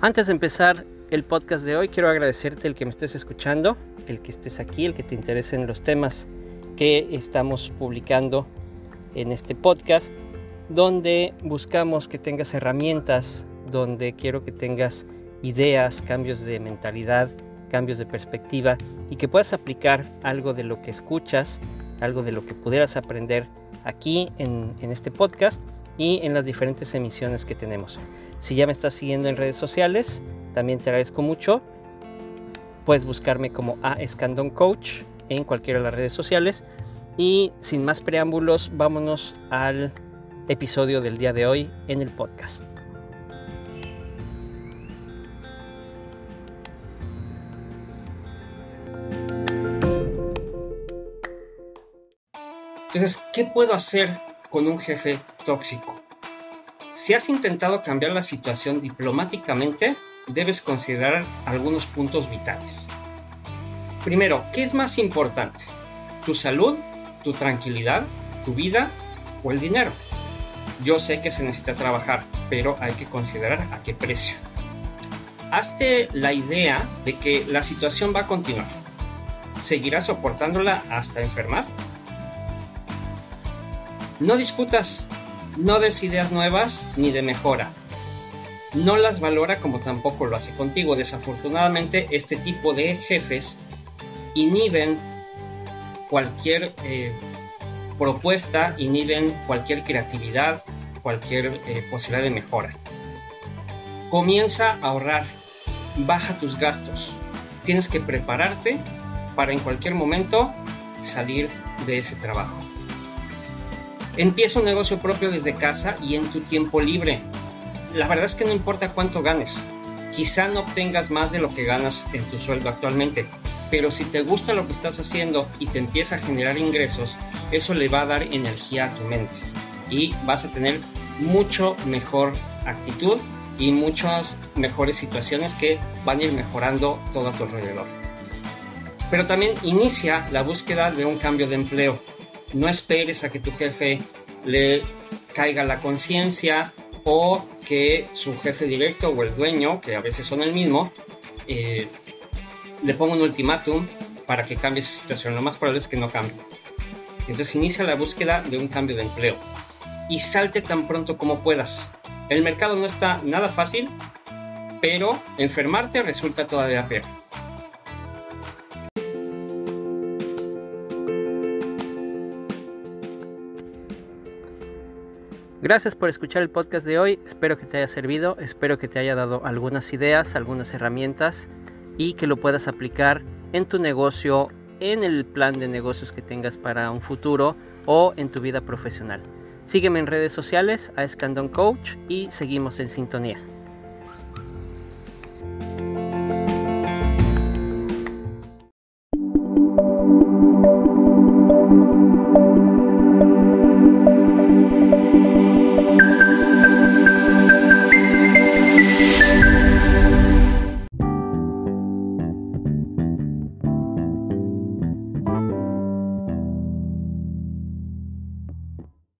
Antes de empezar el podcast de hoy, quiero agradecerte el que me estés escuchando, el que estés aquí, el que te interesen los temas que estamos publicando en este podcast donde buscamos que tengas herramientas, donde quiero que tengas ideas, cambios de mentalidad, cambios de perspectiva y que puedas aplicar algo de lo que escuchas, algo de lo que pudieras aprender aquí en, este podcast y en las diferentes emisiones que tenemos. Si ya me estás siguiendo en redes sociales, también te agradezco mucho. Puedes buscarme como A Escandón Coach en cualquiera de las redes sociales. Y sin más preámbulos, vámonos al episodio del día de hoy en el podcast. Entonces, ¿qué puedo hacer con un jefe tóxico? Si has intentado cambiar la situación diplomáticamente, debes considerar algunos puntos vitales. Primero, ¿qué es más importante? ¿Tu salud, tu tranquilidad, tu vida o el dinero? Yo sé que se necesita trabajar, pero hay que considerar a qué precio. Hazte la idea de que la situación va a continuar. ¿Seguirás soportándola hasta enfermar? No discutas no des ideas nuevas ni de mejora. No las valora como tampoco lo hace contigo. Desafortunadamente, este tipo de jefes inhiben cualquier eh, propuesta, inhiben cualquier creatividad, cualquier eh, posibilidad de mejora. Comienza a ahorrar, baja tus gastos. Tienes que prepararte para en cualquier momento salir de ese trabajo. Empieza un negocio propio desde casa y en tu tiempo libre. La verdad es que no importa cuánto ganes. Quizá no obtengas más de lo que ganas en tu sueldo actualmente, pero si te gusta lo que estás haciendo y te empieza a generar ingresos, eso le va a dar energía a tu mente y vas a tener mucho mejor actitud y muchas mejores situaciones que van a ir mejorando todo a tu alrededor. Pero también inicia la búsqueda de un cambio de empleo no esperes a que tu jefe le caiga la conciencia o que su jefe directo o el dueño, que a veces son el mismo, eh, le ponga un ultimátum para que cambie su situación. Lo más probable es que no cambie. Entonces inicia la búsqueda de un cambio de empleo y salte tan pronto como puedas. El mercado no está nada fácil, pero enfermarte resulta todavía peor. Gracias por escuchar el podcast de hoy, espero que te haya servido, espero que te haya dado algunas ideas, algunas herramientas y que lo puedas aplicar en tu negocio, en el plan de negocios que tengas para un futuro o en tu vida profesional. Sígueme en redes sociales a Escandón Coach y seguimos en sintonía.